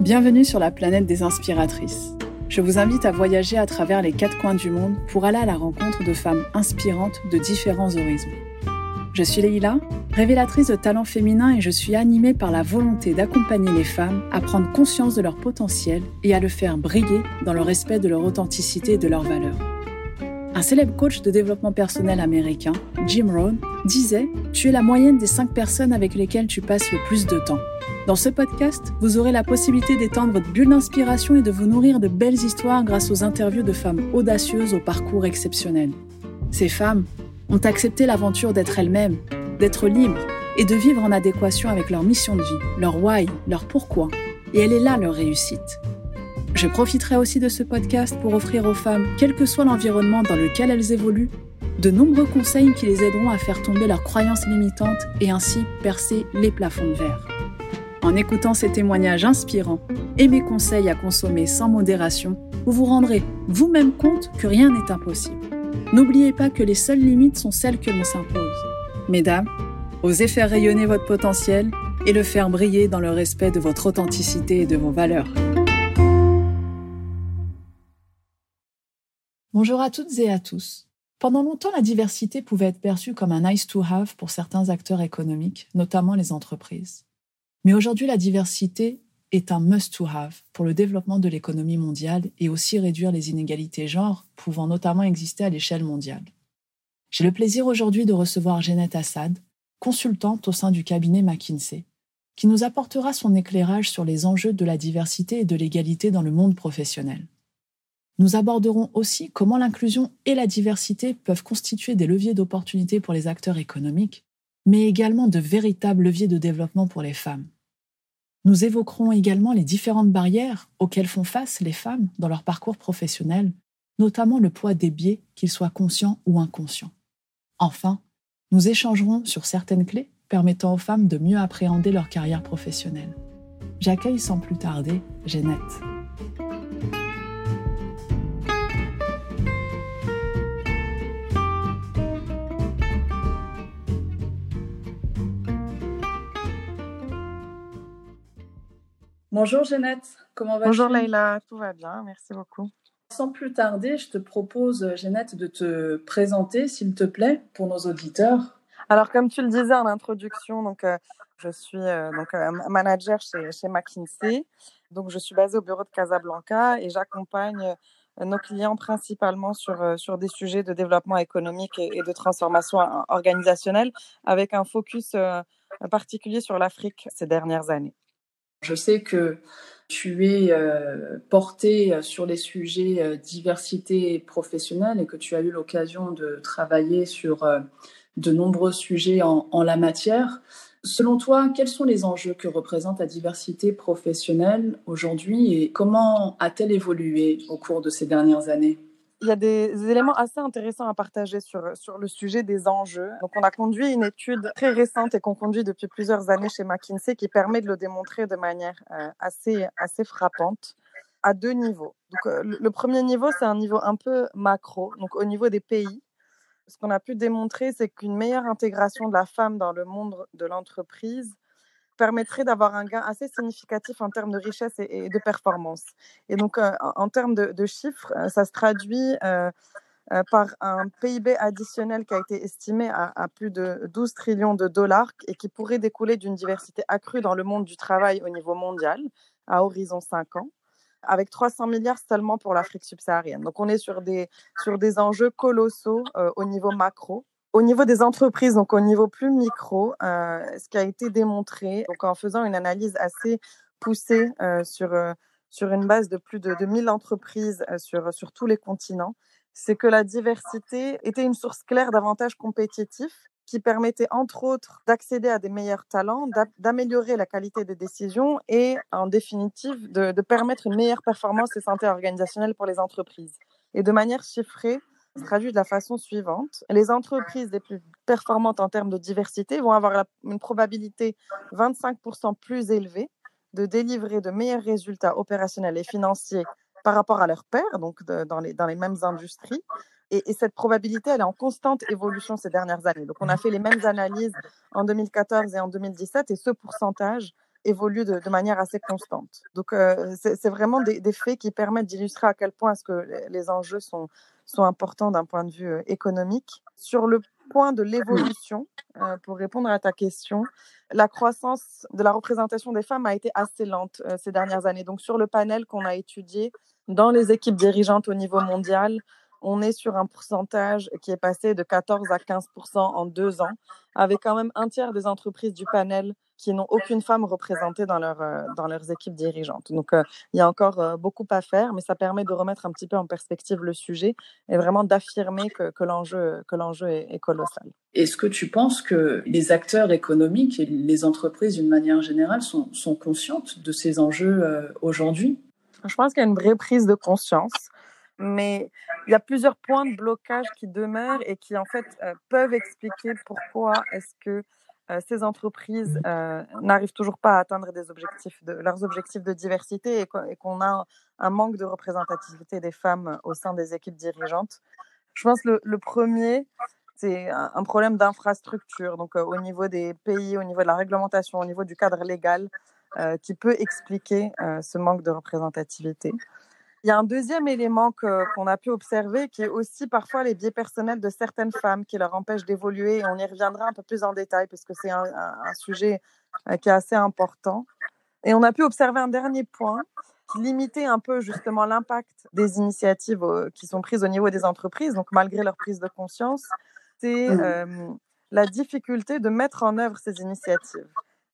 Bienvenue sur la planète des inspiratrices. Je vous invite à voyager à travers les quatre coins du monde pour aller à la rencontre de femmes inspirantes de différents horizons. Je suis Leïla, révélatrice de talents féminins et je suis animée par la volonté d'accompagner les femmes à prendre conscience de leur potentiel et à le faire briller dans le respect de leur authenticité et de leurs valeurs. Un célèbre coach de développement personnel américain, Jim Rohn, disait Tu es la moyenne des cinq personnes avec lesquelles tu passes le plus de temps. Dans ce podcast, vous aurez la possibilité d'étendre votre bulle d'inspiration et de vous nourrir de belles histoires grâce aux interviews de femmes audacieuses au parcours exceptionnel. Ces femmes ont accepté l'aventure d'être elles-mêmes, d'être libres et de vivre en adéquation avec leur mission de vie, leur why, leur pourquoi. Et elle est là leur réussite. Je profiterai aussi de ce podcast pour offrir aux femmes, quel que soit l'environnement dans lequel elles évoluent, de nombreux conseils qui les aideront à faire tomber leurs croyances limitantes et ainsi percer les plafonds de verre. En écoutant ces témoignages inspirants et mes conseils à consommer sans modération, vous vous rendrez vous-même compte que rien n'est impossible. N'oubliez pas que les seules limites sont celles que l'on s'impose. Mesdames, osez faire rayonner votre potentiel et le faire briller dans le respect de votre authenticité et de vos valeurs. Bonjour à toutes et à tous. Pendant longtemps, la diversité pouvait être perçue comme un nice to have pour certains acteurs économiques, notamment les entreprises. Mais aujourd'hui, la diversité est un must-to-have pour le développement de l'économie mondiale et aussi réduire les inégalités genres pouvant notamment exister à l'échelle mondiale. J'ai le plaisir aujourd'hui de recevoir Jeannette Assad, consultante au sein du cabinet McKinsey, qui nous apportera son éclairage sur les enjeux de la diversité et de l'égalité dans le monde professionnel. Nous aborderons aussi comment l'inclusion et la diversité peuvent constituer des leviers d'opportunité pour les acteurs économiques mais également de véritables leviers de développement pour les femmes. Nous évoquerons également les différentes barrières auxquelles font face les femmes dans leur parcours professionnel, notamment le poids des biais, qu'ils soient conscients ou inconscients. Enfin, nous échangerons sur certaines clés permettant aux femmes de mieux appréhender leur carrière professionnelle. J'accueille sans plus tarder Jeannette. Bonjour Jeannette, comment vas-tu? Bonjour Leïla, tout va bien, merci beaucoup. Sans plus tarder, je te propose, Jeannette, de te présenter, s'il te plaît, pour nos auditeurs. Alors, comme tu le disais en introduction, donc, euh, je suis euh, donc, euh, manager chez, chez, McKinsey. Donc, je suis basée au bureau de Casablanca et j'accompagne nos clients principalement sur, sur des sujets de développement économique et, et de transformation organisationnelle avec un focus particulier sur l'Afrique ces dernières années. Je sais que tu es euh, porté sur les sujets euh, diversité professionnelle et que tu as eu l'occasion de travailler sur euh, de nombreux sujets en, la matière. Selon toi, quels sont les enjeux que représente la diversité professionnelle aujourd'hui et comment a-t-elle évolué au cours de ces dernières années? Il y a des éléments assez intéressants à partager sur, sur le sujet des enjeux. Donc, on a conduit une étude très récente et qu'on conduit depuis plusieurs années chez McKinsey qui permet de le démontrer de manière euh, assez, assez frappante à deux niveaux. Donc, euh, le premier niveau, c'est un niveau un peu macro, donc au niveau des pays. Ce qu'on a pu démontrer, c'est qu'une meilleure intégration de la femme dans le monde de l'entreprise permettrait d'avoir un gain assez significatif en termes de richesse et, de performance. Et donc, euh, en, termes de, chiffres, euh, ça se traduit euh, par un PIB additionnel qui a été estimé à, plus de 12 trillions de dollars et qui pourrait découler d'une diversité accrue dans le monde du travail au niveau mondial à horizon 5 ans avec 300 milliards seulement pour l'Afrique subsaharienne. Donc on est sur des, sur des enjeux colossaux au niveau macro au niveau des entreprises, donc au niveau plus micro, euh, ce qui a été démontré, donc en faisant une analyse assez poussée euh, sur, euh, sur une base de plus de, de 1000 entreprises sur, sur tous les continents, c'est que la diversité était une source claire d'avantages compétitifs qui permettait entre autres d'accéder à des meilleurs talents, d'améliorer la qualité des décisions et en définitive de permettre une meilleure performance et santé organisationnelle pour les entreprises. Et de manière chiffrée, se traduit de la façon suivante. Les entreprises les plus performantes en termes de diversité vont avoir une probabilité 25% plus élevée de délivrer de meilleurs résultats opérationnels et financiers par rapport à leurs pairs, donc dans, les, dans les mêmes industries. Et, et, cette probabilité, elle est en constante évolution ces dernières années. Donc, on a fait les mêmes analyses en 2014 et en 2017, et ce pourcentage évoluent de, manière assez constante. Donc, euh, c'est vraiment des, faits qui permettent d'illustrer à quel point est-ce que les enjeux sont, sont importants d'un point de vue euh, économique. Sur le point de l'évolution, euh, pour répondre à ta question, la croissance de la représentation des femmes a été assez lente ces dernières années. Donc, sur le panel qu'on a étudié, dans les équipes dirigeantes au niveau mondial, on est sur un pourcentage qui est passé de 14 à 15 en deux ans, avec quand même un tiers des entreprises du panel qui n'ont aucune femme représentée dans, leur, euh, dans leurs équipes dirigeantes. Donc, euh, il y a encore euh, beaucoup à faire, mais ça permet de remettre un petit peu en perspective le sujet et vraiment d'affirmer que, que l'enjeu est, est, colossal. Est-ce que tu penses que les acteurs économiques et les entreprises, d'une manière générale, sont, sont conscientes de ces enjeux aujourd'hui? Je pense qu'il y a une vraie prise de conscience mais il y a plusieurs points de blocage qui demeurent et qui en fait peuvent expliquer pourquoi est-ce que ces entreprises mmh. euh, n'arrivent toujours pas à atteindre des objectifs de, leurs objectifs de diversité et qu'on a un manque de représentativité des femmes au sein des équipes dirigeantes. Je pense que le, premier, c'est un, problème d'infrastructure, donc euh, au niveau des pays, au niveau de la réglementation, au niveau du cadre légal, qui peut expliquer ce manque de représentativité. Il y a un deuxième élément qu'on a pu observer qui est aussi parfois les biais personnels de certaines femmes qui leur empêchent d'évoluer. On y reviendra un peu plus en détail parce que c'est un, sujet euh, qui est assez important. Et on a pu observer un dernier point qui limitait un peu justement l'impact des initiatives qui sont prises au niveau des entreprises, donc malgré leur prise de conscience, c'est mmh. euh, la difficulté de mettre en œuvre ces initiatives.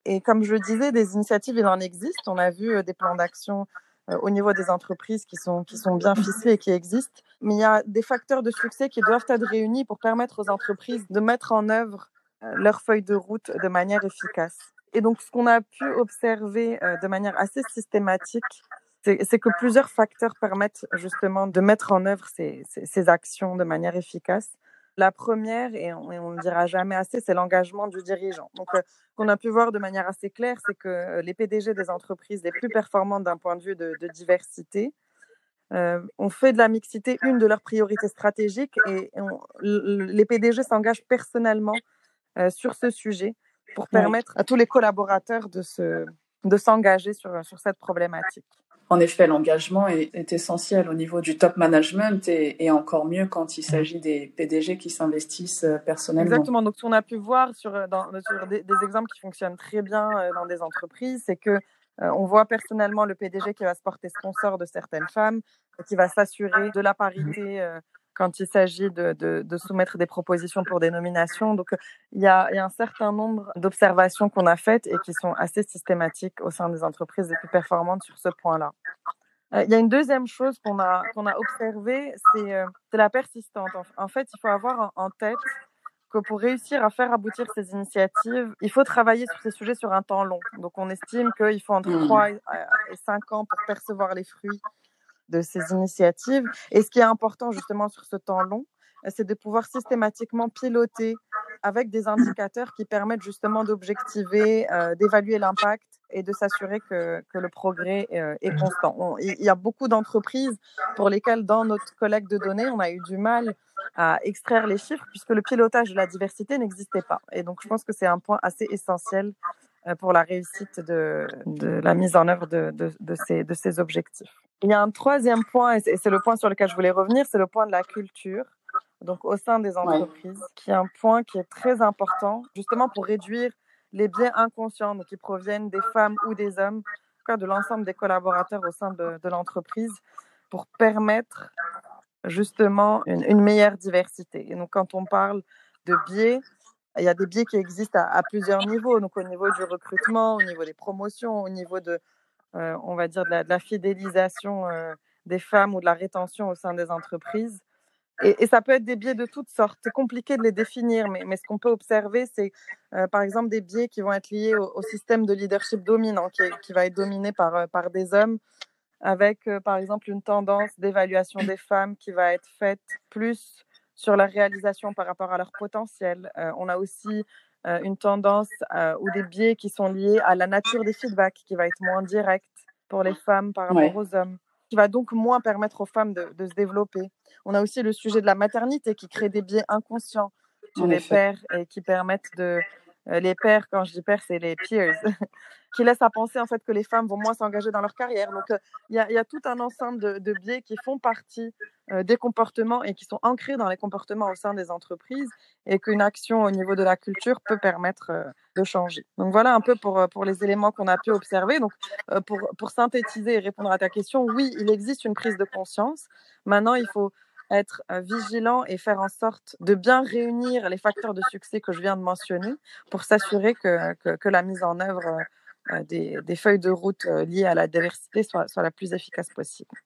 Et comme je le disais, des initiatives, il en existe. On a vu euh, des plans d'action euh, au niveau des entreprises qui sont, qui sont bien ficelées et qui existent. Mais il y a des facteurs de succès qui doivent être réunis pour permettre aux entreprises de mettre en œuvre euh, leur feuille de route de manière efficace. Et donc, ce qu'on a pu observer euh, de manière assez systématique, c'est que plusieurs facteurs permettent justement de mettre en œuvre ces, ces actions de manière efficace. La première, et on ne le dira jamais assez, c'est l'engagement du dirigeant. Donc, euh, qu'on a pu voir de manière assez claire, c'est que euh, les PDG des entreprises les plus performantes d'un point de vue de, diversité euh, ont fait de la mixité une de leurs priorités stratégiques et les PDG s'engagent personnellement sur ce sujet pour permettre à tous les collaborateurs de s'engager de sur, sur cette problématique en effet, l'engagement est, essentiel au niveau du top management et, encore mieux quand il s'agit des PDG qui s'investissent euh, personnellement. Exactement. Donc, ce qu'on a pu voir sur, euh, des, exemples qui fonctionnent très bien euh, dans des entreprises, c'est que on voit personnellement le PDG qui va se porter sponsor de certaines femmes, qui va s'assurer de la parité quand il s'agit de, de, soumettre des propositions pour des nominations. Donc, il y a, il y a un certain nombre d'observations qu'on a faites et qui sont assez systématiques au sein des entreprises les plus performantes sur ce point-là. Euh, il y a une deuxième chose qu'on a, qu'on a observée, c'est euh, la persistance. En, fait, il faut avoir en, tête que pour réussir à faire aboutir ces initiatives, il faut travailler sur ces sujets sur un temps long. Donc, on estime qu'il faut entre 3 mmh. et 5 ans pour percevoir les fruits de ces initiatives. Et ce qui est important justement sur ce temps long, euh, c'est de pouvoir systématiquement piloter avec des indicateurs qui permettent justement d'objectiver, euh, d'évaluer l'impact et de s'assurer que, que, le progrès euh, est constant. il y a beaucoup d'entreprises pour lesquelles, dans notre collecte de données, on a eu du mal à extraire les chiffres puisque le pilotage de la diversité n'existait pas. Et donc, je pense que c'est un point assez essentiel pour la réussite de, de, la mise en œuvre de, de, de, ces, de ces objectifs. Il y a un troisième point, et c'est le point sur lequel je voulais revenir, c'est le point de la culture, donc au sein des entreprises, qui est un point qui est très important, justement pour réduire les biais inconscients donc qui proviennent des femmes ou des hommes, de l'ensemble des collaborateurs au sein de, de l'entreprise, pour permettre justement une, une, meilleure diversité. Et donc quand on parle de biais, il y a des biais qui existent à, à plusieurs niveaux, donc au niveau du recrutement, au niveau des promotions, au niveau de on va dire, de la, fidélisation euh, des femmes ou de la rétention au sein des entreprises. Et, ça peut être des biais de toutes sortes. C'est compliqué de les définir, mais, ce qu'on peut observer, c'est euh, par exemple des biais qui vont être liés au, système de leadership dominant, qui, va être dominé par, par des hommes, avec par exemple une tendance d'évaluation des femmes qui va être faite plus sur la réalisation par rapport à leur potentiel. on a aussi euh, une tendance euh, ou des biais qui sont liés à la nature des feedbacks, qui va être moins direct pour les femmes par rapport aux hommes, qui va donc moins permettre aux femmes de, se développer. On a aussi le sujet de la maternité qui crée des biais inconscients chez les pères et qui permettent de, les pères, quand je dis pères, c'est les peers, qui laissent à penser en fait que les femmes vont moins s'engager dans leur carrière. Donc il y, a tout un ensemble de, biais qui font partie des comportements et qui sont ancrés dans les comportements au sein des entreprises et qu'une action au niveau de la culture peut permettre de changer. Donc voilà un peu pour, pour les éléments qu'on a pu observer. Donc pour, pour synthétiser et répondre à ta question, oui, il existe une prise de conscience. Maintenant, il faut être vigilant et faire en sorte de bien réunir les facteurs de succès que je viens de mentionner pour s'assurer que, que, la mise en œuvre des, des, feuilles de route liées à la diversité soit, soit la plus efficace possible.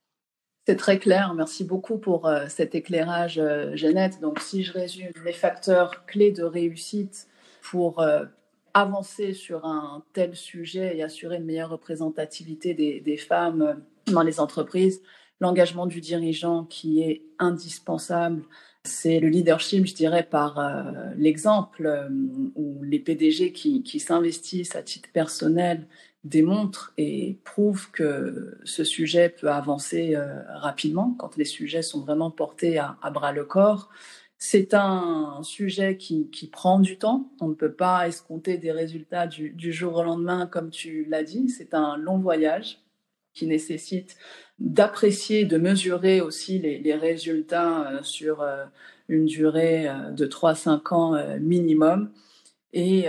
C'est très clair. Merci beaucoup pour cet éclairage, Jeannette. Donc, si je résume les facteurs clés de réussite pour avancer sur un tel sujet et assurer une meilleure représentativité des femmes dans les entreprises, l'engagement du dirigeant qui est indispensable. C'est le leadership, je dirais, par euh, l'exemple euh, où les PDG qui, s'investissent à titre personnel démontrent et prouvent que ce sujet peut avancer euh, rapidement quand les sujets sont vraiment portés à, bras le corps. C'est un sujet qui, prend du temps. On ne peut pas escompter des résultats du jour au lendemain, comme tu l'as dit. C'est un long voyage qui nécessite d'apprécier, de mesurer aussi les, résultats euh, sur euh, une durée euh, de 3-5 ans minimum. Et,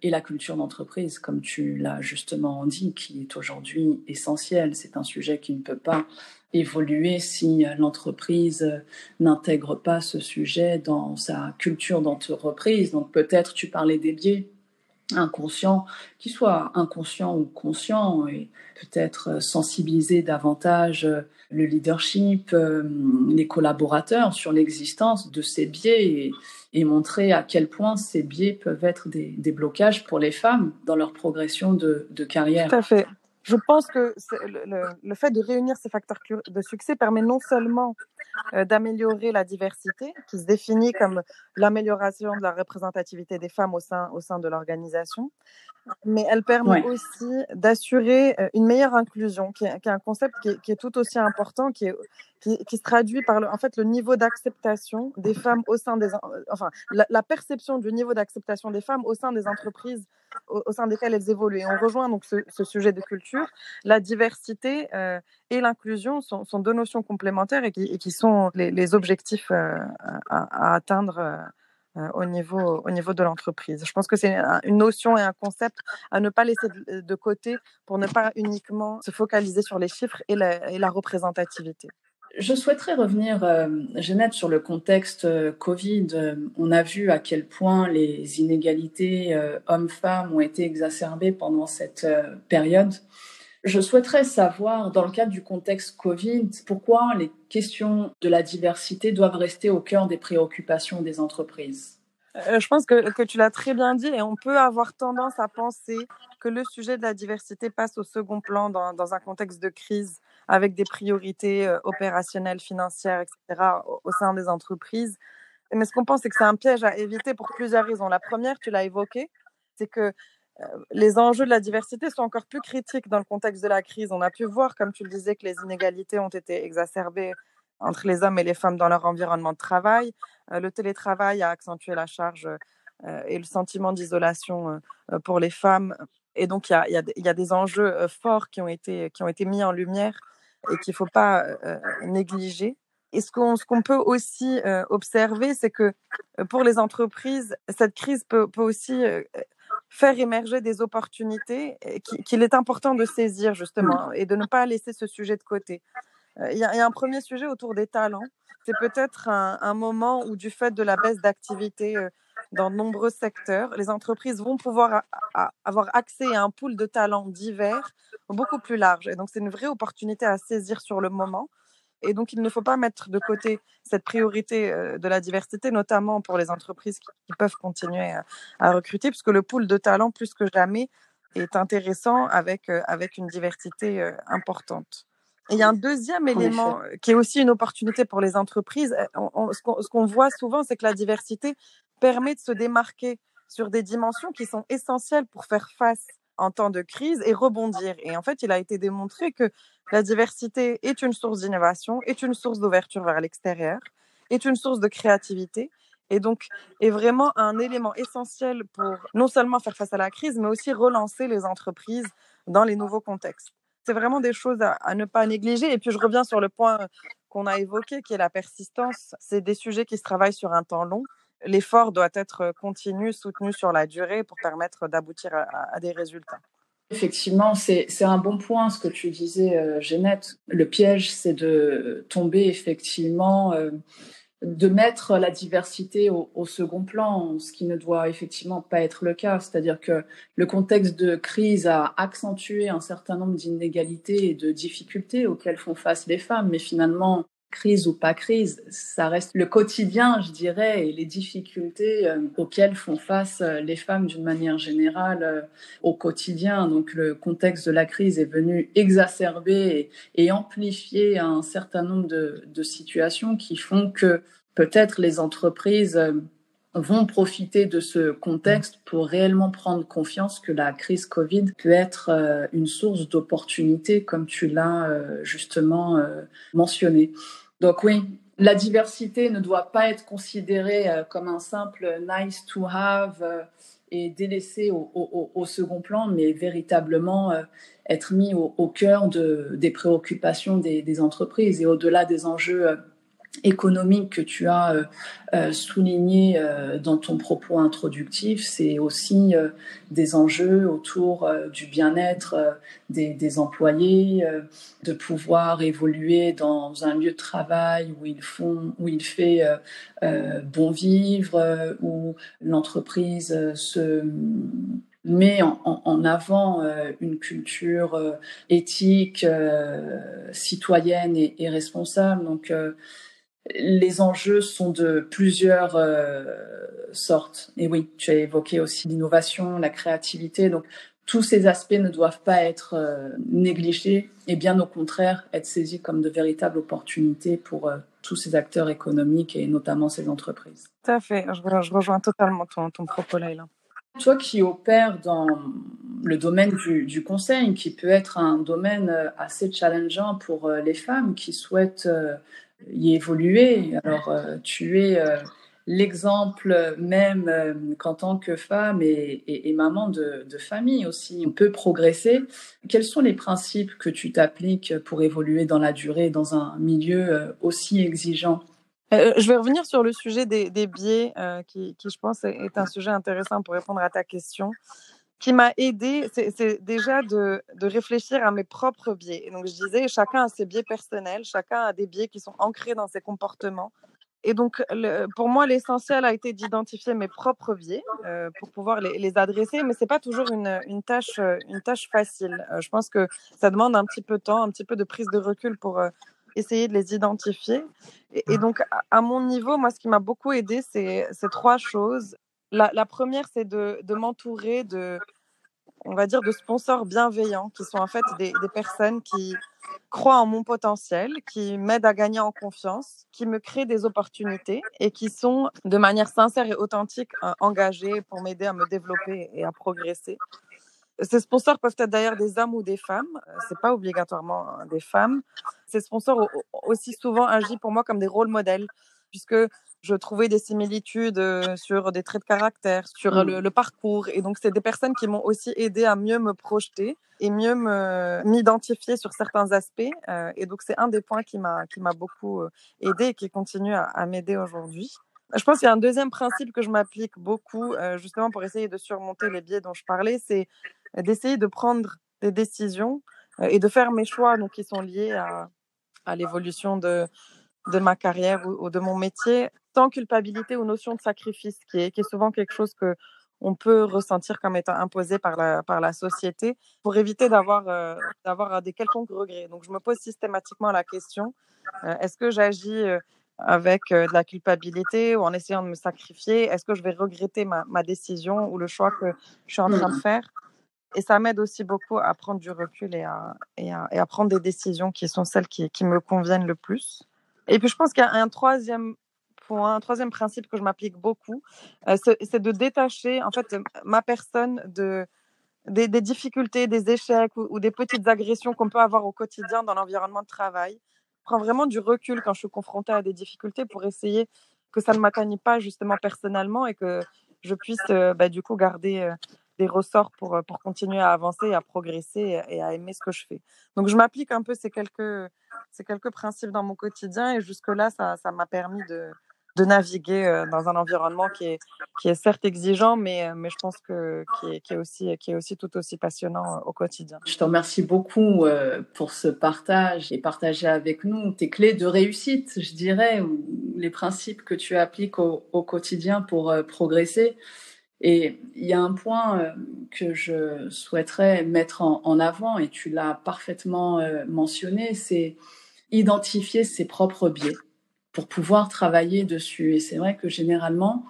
et, la culture d'entreprise, comme tu l'as justement dit, qui est aujourd'hui essentielle. C'est un sujet qui ne peut pas évoluer si l'entreprise n'intègre pas ce sujet dans sa culture d'entreprise. Donc peut-être tu parlais des biais inconscient, qui soit inconscient ou conscient, et peut-être sensibiliser davantage le leadership, euh, les collaborateurs sur l'existence de ces biais et, montrer à quel point ces biais peuvent être des, blocages pour les femmes dans leur progression de, carrière. Tout à fait. Je pense que le, fait de réunir ces facteurs de succès permet non seulement d'améliorer la diversité, qui se définit comme l'amélioration de la représentativité des femmes au sein, au sein de l'organisation, mais elle permet aussi d'assurer euh, une meilleure inclusion, qui est, qui est un concept qui est, qui est, tout aussi important, qui, est, qui, qui, se traduit par le, en fait, le niveau d'acceptation des femmes au sein des, enfin, la, perception du niveau d'acceptation des femmes au sein des entreprises au, sein desquelles elles évoluent. Et on rejoint donc ce, ce sujet de culture. La diversité euh, et l'inclusion sont, sont, deux notions complémentaires et qui, et qui sont les, les objectifs euh, à, à, atteindre. Euh, au, niveau, au niveau de l'entreprise. Je pense que c'est une notion et un concept à ne pas laisser de côté pour ne pas uniquement se focaliser sur les chiffres et la, et la représentativité. Je souhaiterais revenir, euh, sur le contexte euh, Covid. Euh, on a vu à quel point les inégalités euh, hommes-femmes ont été exacerbées pendant cette période. Je souhaiterais savoir, dans le cadre du contexte Covid, pourquoi les questions de la diversité doivent rester au cœur des préoccupations des entreprises. je pense que, tu l'as très bien dit et on peut avoir tendance à penser que le sujet de la diversité passe au second plan dans un contexte de crise avec des priorités opérationnelles, financières, etc., au, sein des entreprises. Mais ce qu'on pense, c'est que c'est un piège à éviter pour plusieurs raisons. La première, tu l'as évoqué, c'est que les enjeux de la diversité sont encore plus critiques dans le contexte de la crise. On a pu voir, comme tu le disais, que les inégalités ont été exacerbées entre les hommes et les femmes dans leur environnement de travail. Le télétravail a accentué la charge et le sentiment d'isolation pour les femmes. Et donc, il y a, des enjeux forts qui ont été, mis en lumière et qu'il ne faut pas négliger. Et ce qu'on peut aussi observer, c'est que pour les entreprises, cette crise peut, aussi faire émerger des opportunités qu'il est important de saisir justement et de ne pas laisser ce sujet de côté. Il y, a, un premier sujet autour des talents. C'est peut-être un, moment où du fait de la baisse d'activité dans de nombreux secteurs, les entreprises vont pouvoir avoir accès à un pool de talents divers beaucoup plus large. Et donc, c'est une vraie opportunité à saisir sur le moment. Et donc, il ne faut pas mettre de côté cette priorité euh, de la diversité, notamment pour les entreprises qui, peuvent continuer à, recruter, puisque le pool de talents, plus que jamais, est intéressant avec, euh, avec une diversité euh, importante. Et il y a un deuxième élément qui est aussi une opportunité pour les entreprises. ce qu'on voit souvent, c'est que la diversité permet de se démarquer sur des dimensions qui sont essentielles pour faire face en temps de crise et rebondir. Et en fait, il a été démontré que la diversité est une source d'innovation, est une source d'ouverture vers l'extérieur, est une source de créativité et donc est vraiment un élément essentiel pour non seulement faire face à la crise, mais aussi relancer les entreprises dans les nouveaux contextes. C'est vraiment des choses à, ne pas négliger. Et puis je reviens sur le point qu'on a évoqué, qui est la persistance. C'est des sujets qui se travaillent sur un temps long. L'effort doit être continu, soutenu sur la durée pour permettre d'aboutir à, des résultats. Effectivement, c'est un bon point ce que tu disais, euh, Jeannette. Le piège, c'est de tomber effectivement euh, de mettre la diversité au, second plan, ce qui ne doit effectivement pas être le cas. C'est-à-dire que le contexte de crise a accentué un certain nombre d'inégalités et de difficultés auxquelles font face les femmes, mais finalement, crise ou pas crise, ça reste le quotidien, je dirais, et les difficultés euh, auxquelles font face euh, les femmes d'une manière générale euh, au quotidien. Donc le contexte de la crise est venu exacerber et, amplifier un certain nombre de, situations qui font que peut-être les entreprises vont profiter de ce contexte pour réellement prendre confiance que la crise Covid peut être une source d'opportunités, comme tu l'as justement mentionné. Donc oui, la diversité ne doit pas être considérée euh, comme un simple nice to have euh, et délaissée au, second plan, mais véritablement euh, être mis au, cœur des préoccupations des entreprises et au-delà des enjeux économique que tu as euh, euh, souligné euh, dans ton propos introductif, c'est aussi des enjeux autour du bien-être des, employés, de pouvoir évoluer dans un lieu de travail où font, où il fait bon vivre, où l'entreprise se met en, en avant une culture éthique, citoyenne et, et, responsable. Donc les enjeux sont de plusieurs euh, sortes. Et oui, tu as évoqué aussi l'innovation, la créativité. Donc, tous ces aspects ne doivent pas être euh, négligés et bien au contraire être saisis comme de véritables opportunités pour euh, tous ces acteurs économiques et notamment ces entreprises. Tout à fait, je, rejoins totalement ton, ton propos là. Toi qui opères dans le domaine du, du, conseil, qui peut être un domaine assez challengeant pour les femmes qui souhaitent y évoluer. Alors, euh, tu es euh, l'exemple même euh, qu'en tant que femme et, maman de, famille aussi, on peut progresser. Quels sont les principes que tu t'appliques pour évoluer dans la durée dans un milieu aussi exigeant? Je vais revenir sur le sujet des, biais, qui, je pense, est un sujet intéressant pour répondre à ta question qui m'a aidé, c'est déjà de, de, réfléchir à mes propres biais. Et donc, je disais, chacun a ses biais personnels, chacun a des biais qui sont ancrés dans ses comportements. Et donc, le, pour moi, l'essentiel a été d'identifier mes propres biais euh, pour pouvoir les, les adresser, mais c'est pas toujours une, une, tâche, une tâche facile. Euh, je pense que ça demande un petit peu de temps, un petit peu de prise de recul pour euh, essayer de les identifier. Et, et donc, à, à, mon niveau, moi, ce qui m'a beaucoup aidé, c'est ces trois choses. La, première, c'est de, m'entourer de, on va dire, de sponsors bienveillants, qui sont en fait des, personnes qui croient en mon potentiel, qui m'aident à gagner en confiance, qui me créent des opportunités et qui sont de manière sincère et authentique engagés pour m'aider à me développer et à progresser. Ces sponsors peuvent être d'ailleurs des hommes ou des femmes. Euh, c'est pas obligatoirement hein, des femmes. Ces sponsors ont aussi souvent agi pour moi comme des rôles modèles, puisque je trouvais des similitudes sur des traits de caractère, sur mmh. le, parcours. Et donc, c'est des personnes qui m'ont aussi aidé à mieux me projeter et mieux m'identifier sur certains aspects. et donc, c'est un des points qui m'a beaucoup aidé et qui continue à, m'aider aujourd'hui. Je pense qu'il y a un deuxième principe que je m'applique beaucoup, justement pour essayer de surmonter les biais dont je parlais, c'est d'essayer de prendre des décisions et de faire mes choix donc, qui sont liés à, à l'évolution de, de ma carrière ou, de mon métier sans culpabilité ou notion de sacrifice, qui est, qui est souvent quelque chose que on peut ressentir comme étant imposé par la, par la société pour éviter d'avoir euh, d'avoir des quelconques regrets. Donc, je me pose systématiquement la question euh, est-ce que j'agis euh, avec de la culpabilité ou en essayant de me sacrifier? Est-ce que je vais regretter ma, ma, décision ou le choix que je suis en train de mmh. faire? Et ça m'aide aussi beaucoup à prendre du recul et à, et à, et à prendre des décisions qui sont celles qui, qui me conviennent le plus. Et puis, je pense qu'il y a un troisième point, troisième principe que je m'applique beaucoup, euh, c'est de détacher, en fait, ma personne de, des, difficultés, des échecs ou, des petites agressions qu'on peut avoir au quotidien dans l'environnement de travail. Je prends vraiment du recul quand je suis confrontée à des difficultés pour essayer que ça ne m'atteigne pas justement personnellement et que je puisse bah, du coup garder des ressorts pour, pour continuer à avancer, à progresser et à aimer ce que je fais. Donc je m'applique un peu ces quelques, ces quelques principes dans mon quotidien et jusque-là, ça m'a permis de, de naviguer dans un environnement qui est, qui est certes exigeant, mais, mais je pense que, qui, est, aussi, qui est aussi tout aussi passionnant au quotidien. Je te remercie beaucoup pour ce partage et partager avec nous tes clés de réussite, je dirais, ou les principes que tu appliques au, quotidien pour progresser. Et il y a un point que je souhaiterais mettre en avant, et tu l'as parfaitement mentionné, c'est identifier ses propres biais pour pouvoir travailler dessus. Et c'est vrai que généralement,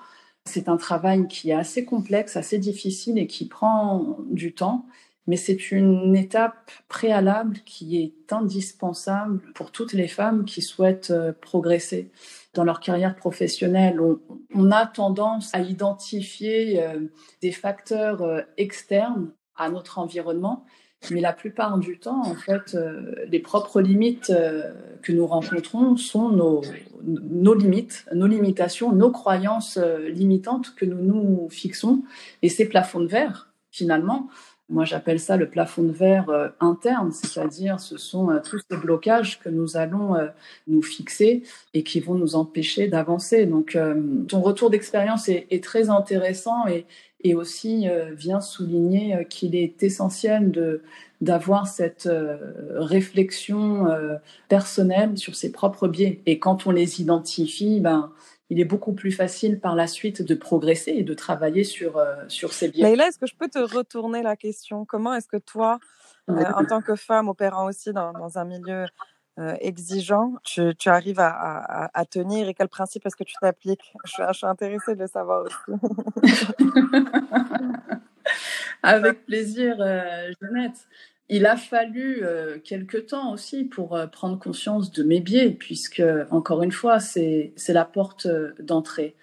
c'est un travail qui est assez complexe, assez difficile et qui prend du temps, mais c'est une étape préalable qui est indispensable pour toutes les femmes qui souhaitent euh, progresser dans leur carrière professionnelle. On, a tendance à identifier euh, des facteurs euh, externes à notre environnement mais la plupart du temps, en fait, euh, les propres limites euh, que nous rencontrons sont nos, nos limites, nos limitations, nos croyances euh, limitantes que nous nous fixons. Et ces plafonds de verre, finalement, moi j'appelle ça le plafond de verre interne, c'est-à-dire ce sont tous ces blocages que nous allons nous fixer et qui vont nous empêcher d'avancer. Donc ton retour d'expérience est, très intéressant et, aussi euh, vient souligner euh, qu'il est essentiel d'avoir cette euh, réflexion personnelle sur ses propres biais. Et quand on les identifie, ben, il est beaucoup plus facile par la suite de progresser et de travailler sur, sur ces biais. Mais là, est-ce que je peux te retourner la question? Comment est-ce que toi, en tant que femme opérant aussi dans, dans un milieu euh, exigeant, tu, tu arrives à, à, à, tenir? Et quel principe est-ce que tu t'appliques? Je, je, suis intéressée de le savoir aussi. Avec plaisir, euh, Jeannette. Il a fallu euh, quelque temps aussi pour euh, prendre conscience de mes biais, puisque, encore une fois, c'est la porte d'entrée.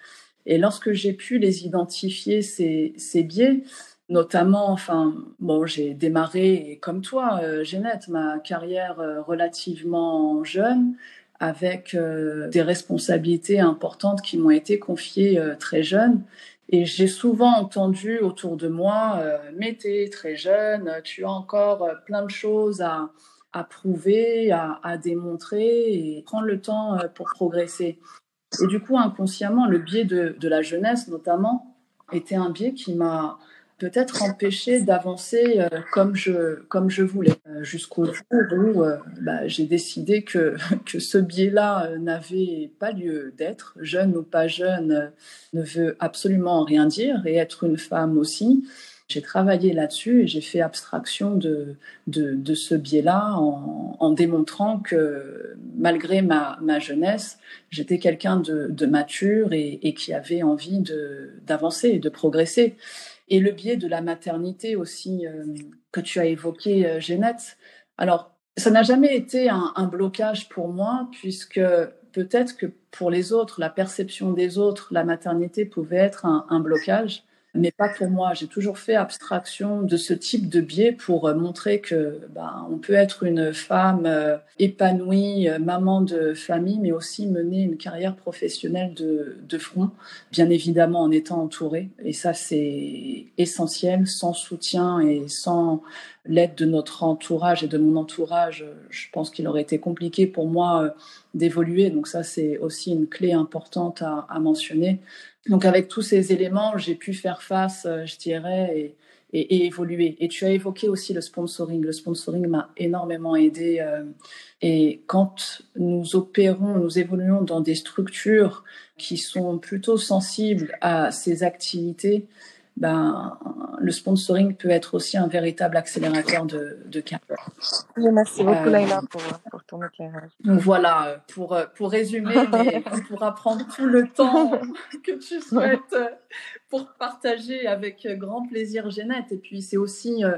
Et lorsque j'ai pu les identifier, ces, ces biais, notamment, enfin, bon, j'ai démarré, comme toi, euh, ma carrière euh, relativement jeune, avec euh, des responsabilités importantes qui m'ont été confiées euh, très jeune. Et j'ai souvent entendu autour de moi, mais t'es très jeune, tu as encore plein de choses à, à prouver, à, à, démontrer, et prendre le temps pour progresser. Et du coup, inconsciemment, le biais de, de la jeunesse, notamment, était un biais qui m'a peut-être empêché d'avancer euh, comme je comme je voulais. Euh, jusqu'au jour où euh, bah, j'ai décidé que que ce biais-là n'avait pas lieu d'être. Jeune ou pas jeune ne veut absolument rien dire et être une femme aussi. J'ai travaillé là-dessus et j'ai fait abstraction de, de, de ce biais-là en, en, démontrant que malgré ma, ma jeunesse, j'étais quelqu'un de, de, mature et, et, qui avait envie d'avancer et de progresser et le biais de la maternité aussi euh, que tu as évoqué, euh, Jeannette. Alors, ça n'a jamais été un, blocage pour moi, puisque peut-être que pour les autres, la perception des autres, la maternité pouvait être un blocage mais pas pour moi. J'ai toujours fait abstraction de ce type de biais pour euh, montrer que ben, on peut être une femme euh, épanouie, euh, maman de famille, mais aussi mener une carrière professionnelle de, de front, bien évidemment en étant entourée. Et ça, c'est essentiel. Sans soutien et sans l'aide de notre entourage et de mon entourage, je pense qu'il aurait été compliqué pour moi d'évoluer. Donc ça, c'est aussi une clé importante à, à mentionner. Donc avec tous ces éléments, j'ai pu faire face, euh, je dirais, et, évoluer. Et tu as évoqué aussi le sponsoring. Le sponsoring m'a énormément aidé. Euh, et quand nous opérons, nous évoluons dans des structures qui sont plutôt sensibles à ces activités, ben, le sponsoring peut être aussi un véritable accélérateur de, de carrière. merci beaucoup, euh, Laila, pour, pour, ton éclairage. Donc voilà, pour, pour résumer, mais on pourra prendre tout le temps que tu souhaites pour partager avec grand plaisir, Jeannette. Et puis, c'est aussi euh,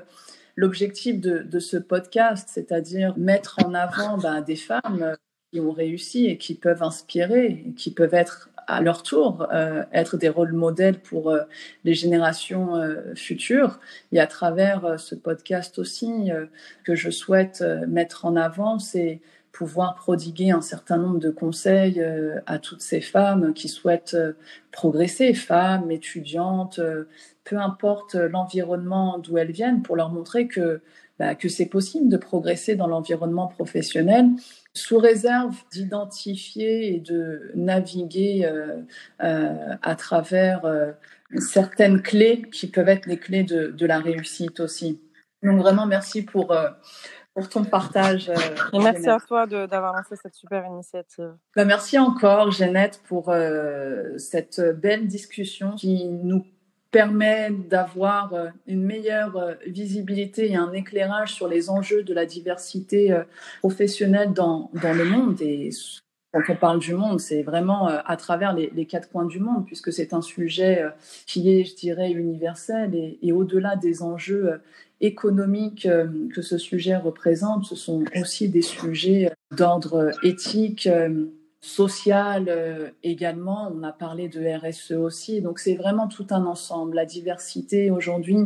l'objectif de, de, ce podcast, c'est-à-dire mettre en avant ben, des femmes qui ont réussi et qui peuvent inspirer, qui peuvent être à leur tour euh, être des rôles modèles pour euh, les générations euh, futures. Et à travers ce podcast aussi, que je souhaite mettre en avant, c'est pouvoir prodiguer un certain nombre de conseils à toutes ces femmes qui souhaitent progresser, femmes, étudiantes, peu importe l'environnement d'où elles viennent, pour leur montrer que, bah, que c'est possible de progresser dans l'environnement professionnel sous réserve d'identifier et de naviguer euh, euh, à travers euh, certaines clés qui peuvent être les clés de, de la réussite aussi. Donc vraiment merci pour pour ton partage. Et merci à toi d'avoir lancé cette super initiative. Bah, merci encore, Jeannette, pour cette belle discussion qui nous permet d'avoir euh, une meilleure euh, visibilité et un éclairage sur les enjeux de la diversité euh, professionnelle dans, dans le monde. Et quand on parle du monde, c'est vraiment à travers les, les, quatre coins du monde, puisque c'est un sujet qui est, je dirais, universel et, et au-delà des enjeux économiques que ce sujet représente, ce sont aussi des sujets d'ordre éthique, social euh, également. On a parlé de RSE aussi. Donc c'est vraiment tout un ensemble. La diversité aujourd'hui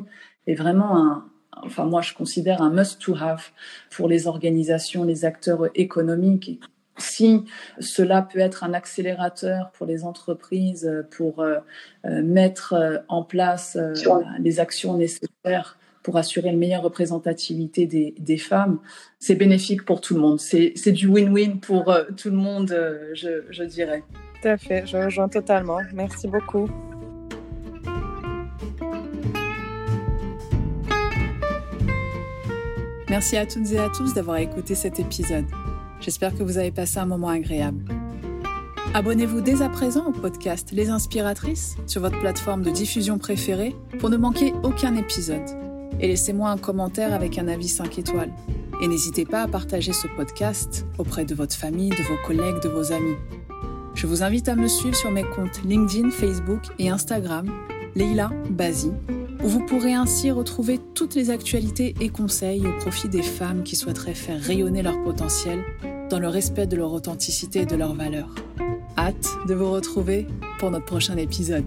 est vraiment un, enfin moi je considère un must to have pour les organisations, les acteurs économiques. Si cela peut être un accélérateur pour les entreprises pour euh, euh, mettre en place les actions nécessaires pour assurer une meilleure représentativité des, des femmes, c'est bénéfique pour tout le monde. C'est du win-win pour euh, tout le monde, euh, je, je dirais. Tout à fait, je rejoins totalement. Merci beaucoup. Merci à toutes et à tous d'avoir écouté cet épisode. J'espère que vous avez passé un moment agréable. Abonnez-vous dès à présent au podcast Les Inspiratrices sur votre plateforme de diffusion préférée pour ne manquer aucun épisode et laissez-moi un commentaire avec un avis 5 étoiles. Et n'hésitez pas à partager ce podcast auprès de votre famille, de vos collègues, de vos amis. Je vous invite à me suivre sur mes comptes LinkedIn, Facebook et Instagram, Leila Bazi, où vous pourrez ainsi retrouver toutes les actualités et conseils au profit des femmes qui souhaiteraient faire rayonner leur potentiel dans le respect de leur authenticité et de leurs valeurs. Hâte de vous retrouver pour notre prochain épisode.